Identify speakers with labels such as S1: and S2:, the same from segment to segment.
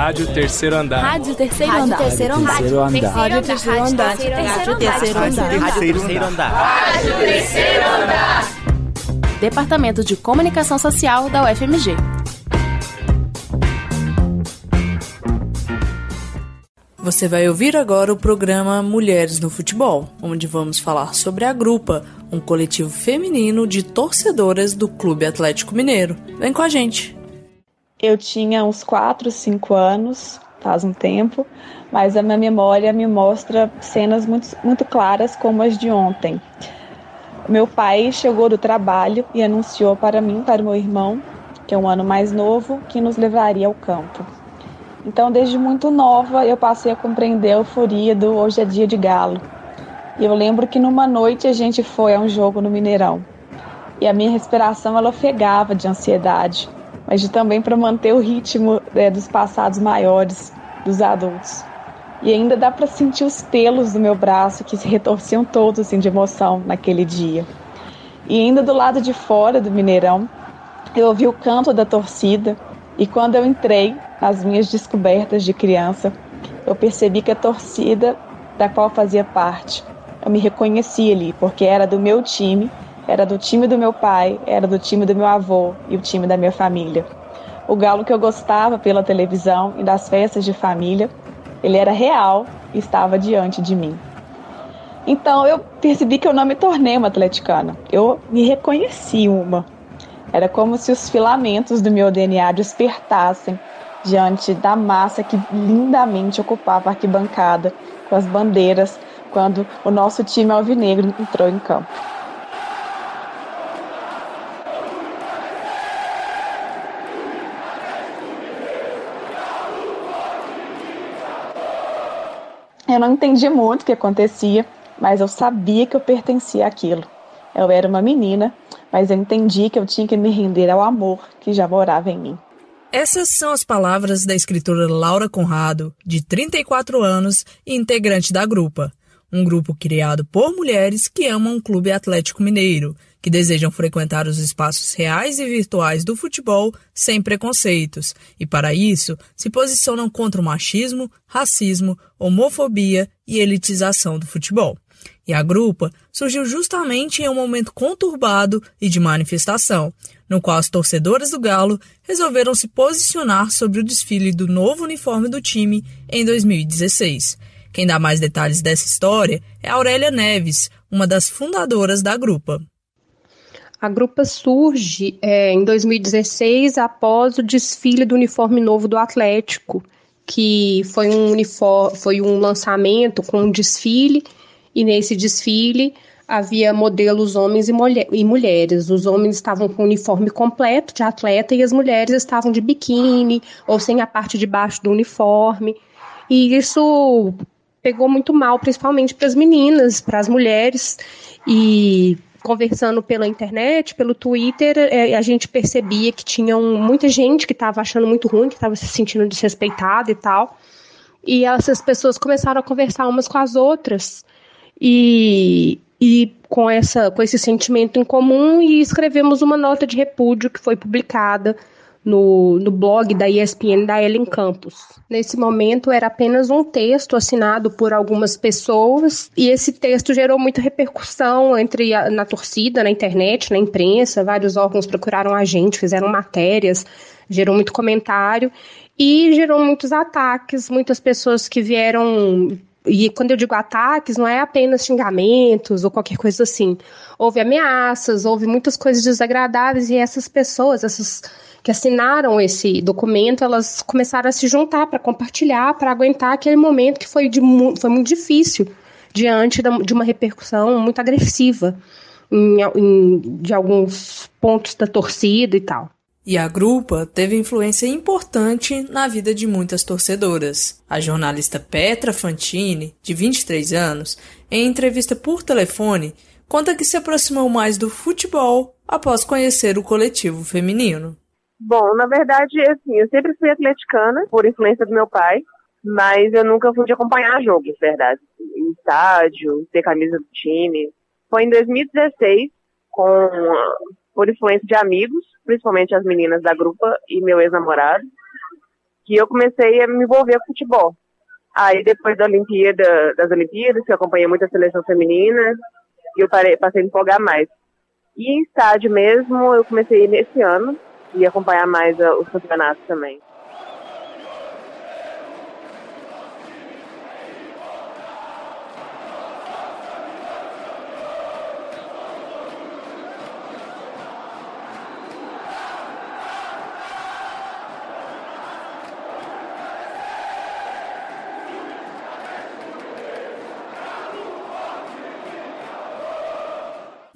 S1: Rádio Terceiro Andar.
S2: Rádio Terceiro Andar.
S3: Rádio Terceiro Andar.
S2: Rádio Terceiro Andar.
S3: Rádio Terceiro Andar.
S4: Rádio Terceiro Andar.
S5: Rádio Terceiro Andar.
S2: Departamento de Comunicação Social da UFMG.
S6: Você vai ouvir agora o programa Mulheres no Futebol, onde vamos falar sobre a Grupa, um coletivo feminino de torcedoras do Clube Atlético Mineiro. Vem com a gente!
S7: Eu tinha uns 4, 5 anos, faz um tempo, mas a minha memória me mostra cenas muito, muito claras como as de ontem. Meu pai chegou do trabalho e anunciou para mim, para o meu irmão, que é um ano mais novo, que nos levaria ao campo. Então, desde muito nova, eu passei a compreender a euforia do Hoje é Dia de Galo. E eu lembro que numa noite a gente foi a um jogo no Mineirão. E a minha respiração ela ofegava de ansiedade, mas de também para manter o ritmo é, dos passados maiores dos adultos. E ainda dá para sentir os pelos do meu braço que se retorciam todos assim, de emoção naquele dia. E ainda do lado de fora do Mineirão, eu ouvi o canto da torcida e quando eu entrei nas minhas descobertas de criança, eu percebi que a torcida da qual fazia parte, eu me reconheci ali, porque era do meu time, era do time do meu pai, era do time do meu avô e o time da minha família. O galo que eu gostava pela televisão e das festas de família, ele era real e estava diante de mim. Então eu percebi que eu não me tornei uma atleticana, eu me reconheci uma. Era como se os filamentos do meu DNA despertassem diante da massa que lindamente ocupava a arquibancada com as bandeiras quando o nosso time alvinegro entrou em campo. Eu não entendi muito o que acontecia, mas eu sabia que eu pertencia àquilo. Eu era uma menina, mas eu entendi que eu tinha que me render ao amor que já morava em mim.
S6: Essas são as palavras da escritora Laura Conrado, de 34 anos e integrante da Grupa, um grupo criado por mulheres que amam o Clube Atlético Mineiro, que desejam frequentar os espaços reais e virtuais do futebol sem preconceitos, e para isso se posicionam contra o machismo, racismo, homofobia e elitização do futebol. E a grupa surgiu justamente em um momento conturbado e de manifestação, no qual as torcedoras do Galo resolveram se posicionar sobre o desfile do novo uniforme do time em 2016. Quem dá mais detalhes dessa história é Aurélia Neves, uma das fundadoras da grupa.
S8: A grupa surge é, em 2016 após o desfile do uniforme novo do Atlético, que foi um, uniforme, foi um lançamento com um desfile e nesse desfile havia modelos homens e, mulher, e, mulheres. Os homens estavam com o uniforme completo de atleta e as mulheres estavam de biquíni ou sem a parte de baixo do uniforme. E isso pegou muito mal, principalmente para as meninas, para as mulheres. E conversando pela internet, pelo Twitter, é, a gente percebia que tinha muita gente que estava achando muito ruim, que estava se sentindo desrespeitada e tal. E essas pessoas começaram a conversar umas com as outras e, e com, essa, com esse sentimento em comum e escrevemos uma nota de repúdio que foi publicada no, no blog da ESPN da Ellen Campos. Nesse momento era apenas um texto assinado por algumas pessoas e esse texto gerou muita repercussão entre a, na torcida, na internet, na imprensa. Vários órgãos procuraram a gente, fizeram matérias, gerou muito comentário e gerou muitos ataques, muitas pessoas que vieram e quando eu digo ataques, não é apenas xingamentos ou qualquer coisa assim. Houve ameaças, houve muitas coisas desagradáveis e essas pessoas, essas que assinaram esse documento, elas começaram a se juntar para compartilhar, para aguentar aquele momento que foi, de, foi muito difícil diante de uma repercussão muito agressiva em, em, de alguns pontos da torcida e tal.
S6: E a grupa teve influência importante na vida de muitas torcedoras. A jornalista Petra Fantini, de 23 anos, em entrevista por telefone, conta que se aproximou mais do futebol após conhecer o coletivo feminino.
S9: Bom, na verdade, assim, eu sempre fui atleticana, por influência do meu pai, mas eu nunca fui de acompanhar jogos, verdade. Em estádio, ter camisa do time. Foi em 2016, com, por influência de amigos, principalmente as meninas da grupa e meu ex-namorado, que eu comecei a me envolver com futebol. Aí depois da Olimpíada, das Olimpíadas, que eu acompanhei muito a seleção feminina, eu parei, passei a me empolgar mais. E em estádio mesmo, eu comecei nesse ano e acompanhar mais os campeonatos também.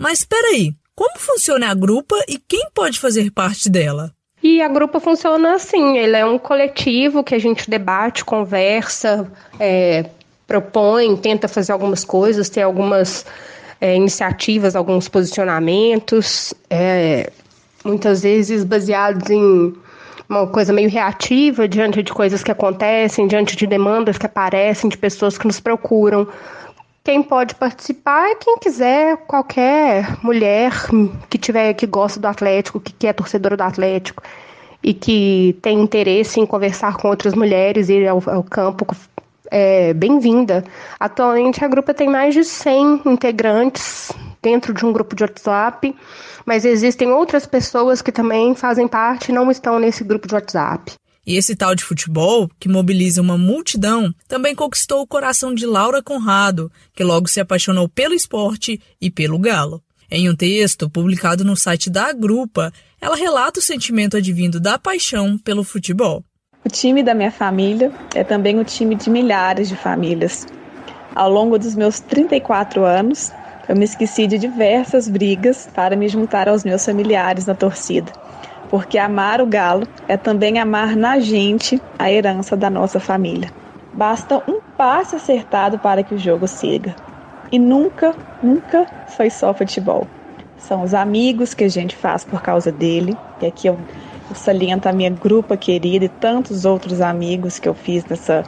S6: Mas espera aí, como funciona a grupa e quem pode fazer parte dela?
S8: E a grupa funciona assim, ele é um coletivo que a gente debate, conversa, é, propõe, tenta fazer algumas coisas, tem algumas é, iniciativas, alguns posicionamentos, é, muitas vezes baseados em uma coisa meio reativa diante de coisas que acontecem, diante de demandas que aparecem, de pessoas que nos procuram. Quem pode participar é quem quiser, qualquer mulher que tiver que gosta do Atlético, que é torcedora do Atlético e que tem interesse em conversar com outras mulheres e ir ao, ao campo é bem-vinda. Atualmente a grupo tem mais de 100 integrantes dentro de um grupo de WhatsApp, mas existem outras pessoas que também fazem parte e não estão nesse grupo de WhatsApp.
S6: E esse tal de futebol, que mobiliza uma multidão, também conquistou o coração de Laura Conrado, que logo se apaixonou pelo esporte e pelo galo. Em um texto publicado no site da Grupa, ela relata o sentimento advindo da paixão pelo futebol.
S7: O time da minha família é também o time de milhares de famílias. Ao longo dos meus 34 anos, eu me esqueci de diversas brigas para me juntar aos meus familiares na torcida porque amar o galo é também amar na gente a herança da nossa família. Basta um passe acertado para que o jogo siga. E nunca, nunca foi só futebol. São os amigos que a gente faz por causa dele. E aqui eu, eu saliento a minha grupa querida e tantos outros amigos que eu fiz nessa,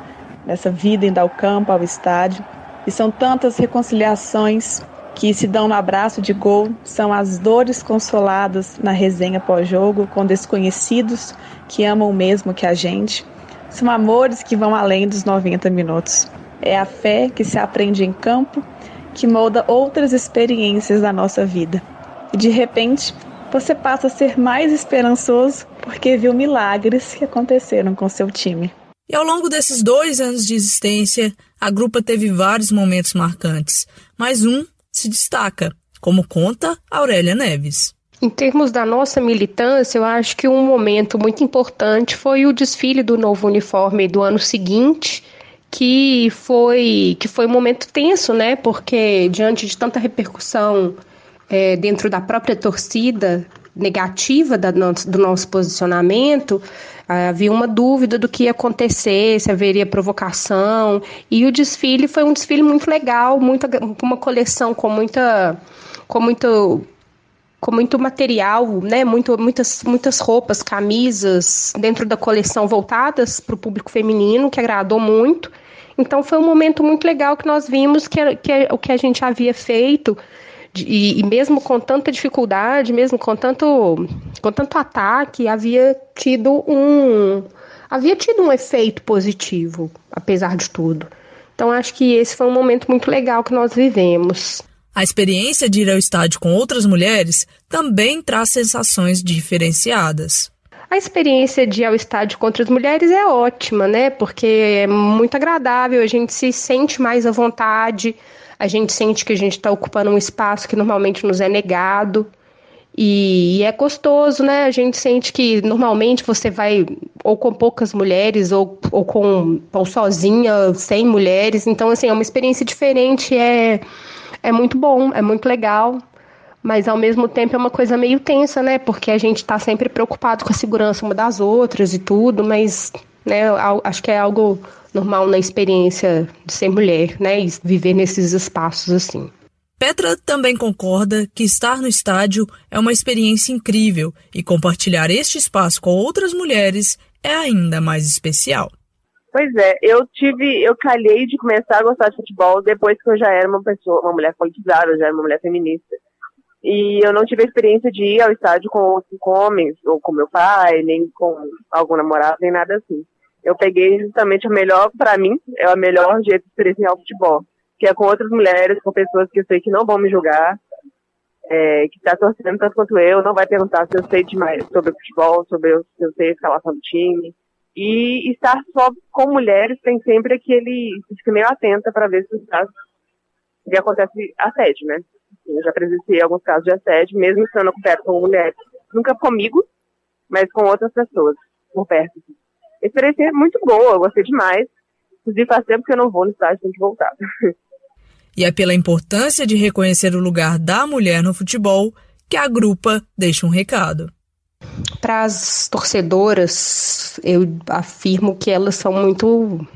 S7: nessa vida indo ao campo, ao estádio. E são tantas reconciliações, que se dão no abraço de gol são as dores consoladas na resenha pós-jogo com desconhecidos que amam o mesmo que a gente. São amores que vão além dos 90 minutos. É a fé que se aprende em campo que molda outras experiências da nossa vida. E de repente, você passa a ser mais esperançoso porque viu milagres que aconteceram com seu time.
S6: E ao longo desses dois anos de existência, a grupa teve vários momentos marcantes, mas um se destaca, como conta Aurélia Neves.
S8: Em termos da nossa militância, eu acho que um momento muito importante foi o desfile do novo uniforme do ano seguinte, que foi que foi um momento tenso, né? Porque diante de tanta repercussão é, dentro da própria torcida negativa do nosso posicionamento, havia uma dúvida do que ia acontecer, se haveria provocação. E o desfile foi um desfile muito legal, muita, uma coleção com muita. com muito com muito material, né? Muito, muitas, muitas roupas, camisas dentro da coleção voltadas para o público feminino, que agradou muito. Então foi um momento muito legal que nós vimos que, que o que a gente havia feito e, e, mesmo com tanta dificuldade, mesmo com tanto, com tanto ataque, havia tido um havia tido um efeito positivo, apesar de tudo. Então acho que esse foi um momento muito legal que nós vivemos.
S6: A experiência de ir ao estádio com outras mulheres também traz sensações diferenciadas.
S8: A experiência de ir ao estádio com outras mulheres é ótima, né? Porque é muito agradável, a gente se sente mais à vontade, a gente sente que a gente está ocupando um espaço que normalmente nos é negado. E, e, é gostoso, né? A gente sente que normalmente você vai ou com poucas mulheres ou, ou com ou sozinha, sem mulheres. Então, assim, é uma experiência diferente, é, é muito bom, é muito legal. Mas ao mesmo tempo é uma coisa meio tensa, né? Porque a gente está sempre preocupado com a segurança uma das outras e tudo, mas né, acho que é algo normal na experiência de ser mulher, né, e viver nesses espaços assim.
S6: Petra também concorda que estar no estádio é uma experiência incrível e compartilhar este espaço com outras mulheres é ainda mais especial.
S9: Pois é, eu tive, eu calhei de começar a gostar de futebol depois que eu já era uma pessoa, uma mulher politizada, já era uma mulher feminista. E eu não tive a experiência de ir ao estádio com, com homens, ou com meu pai, nem com algum namorado, nem nada assim. Eu peguei justamente o melhor, para mim, é o melhor jeito de experienciar o futebol, que é com outras mulheres, com pessoas que eu sei que não vão me julgar, é, que está torcendo tanto quanto eu, não vai perguntar se eu sei demais sobre futebol, sobre eu, se eu sei a escalação do time. E estar só com mulheres tem sempre aquele. fica meio atenta para ver se está. se acontece assédio, né? Eu já presenciei alguns casos de assédio, mesmo estando perto com mulheres. Nunca comigo, mas com outras pessoas por perto. A experiência é muito boa, eu gostei demais. Inclusive faz tempo que eu não vou no estádio, tenho que voltar.
S6: E é pela importância de reconhecer o lugar da mulher no futebol que a grupa deixa um recado.
S8: Para as torcedoras, eu afirmo que elas são muito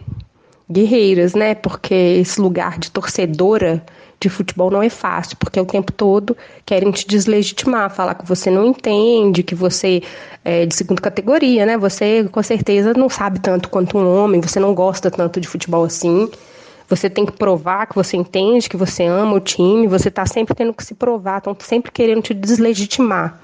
S8: guerreiras, né? Porque esse lugar de torcedora de futebol não é fácil, porque o tempo todo querem te deslegitimar, falar que você não entende, que você é de segunda categoria, né? Você com certeza não sabe tanto quanto um homem, você não gosta tanto de futebol assim. Você tem que provar que você entende, que você ama o time, você está sempre tendo que se provar, estão sempre querendo te deslegitimar.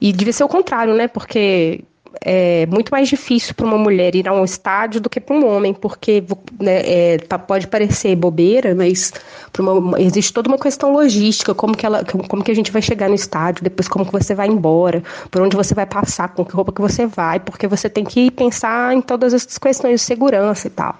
S8: E devia ser o contrário, né? Porque é muito mais difícil para uma mulher ir a um estádio do que para um homem, porque né, é, pode parecer bobeira, mas uma, existe toda uma questão logística, como que, ela, como que a gente vai chegar no estádio, depois como que você vai embora, por onde você vai passar, com que roupa que você vai, porque você tem que pensar em todas essas questões de segurança e tal.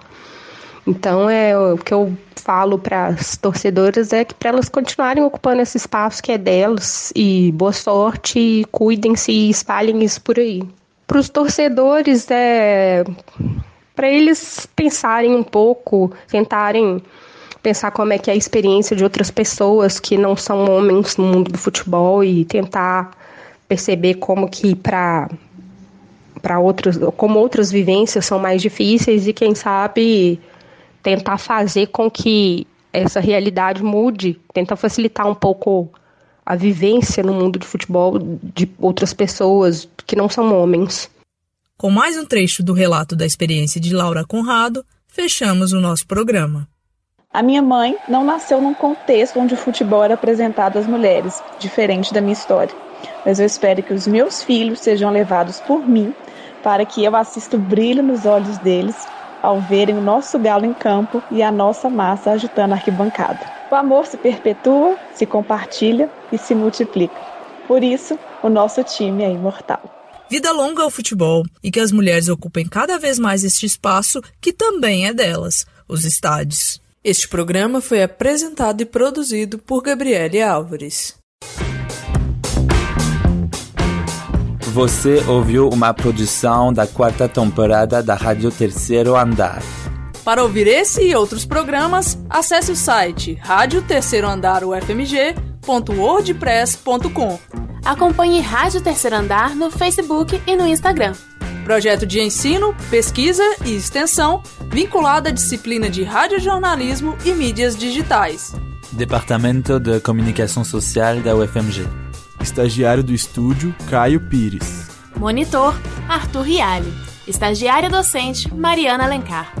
S8: Então, é o que eu falo para as torcedoras é que para elas continuarem ocupando esse espaço que é delas e boa sorte, cuidem-se e espalhem isso por aí. Para os torcedores, é para eles pensarem um pouco, tentarem pensar como é que é a experiência de outras pessoas que não são homens no mundo do futebol e tentar perceber como que para para outros, como outras vivências são mais difíceis e quem sabe tentar fazer com que essa realidade mude, tentar facilitar um pouco a vivência no mundo de futebol de outras pessoas que não são homens.
S6: Com mais um trecho do relato da experiência de Laura Conrado, fechamos o nosso programa.
S7: A minha mãe não nasceu num contexto onde o futebol era apresentado às mulheres, diferente da minha história. Mas eu espero que os meus filhos sejam levados por mim para que eu assista o brilho nos olhos deles ao verem o nosso galo em campo e a nossa massa agitando a arquibancada. O amor se perpetua, se compartilha e se multiplica. Por isso, o nosso time é imortal.
S6: Vida longa ao futebol e que as mulheres ocupem cada vez mais este espaço que também é delas, os estádios. Este programa foi apresentado e produzido por Gabriele Álvares.
S1: Você ouviu uma produção da quarta temporada da Rádio Terceiro Andar.
S6: Para ouvir esse e outros programas, acesse o site rádio terceiro andar ufmg.wordpress.com.
S2: Acompanhe Rádio Terceiro Andar no Facebook e no Instagram.
S6: Projeto de ensino, pesquisa e extensão vinculado à disciplina de radiojornalismo e mídias digitais.
S1: Departamento de Comunicação Social da UFMG.
S3: Estagiário do estúdio, Caio Pires.
S2: Monitor, Arthur Rialli. Estagiária docente, Mariana Alencar.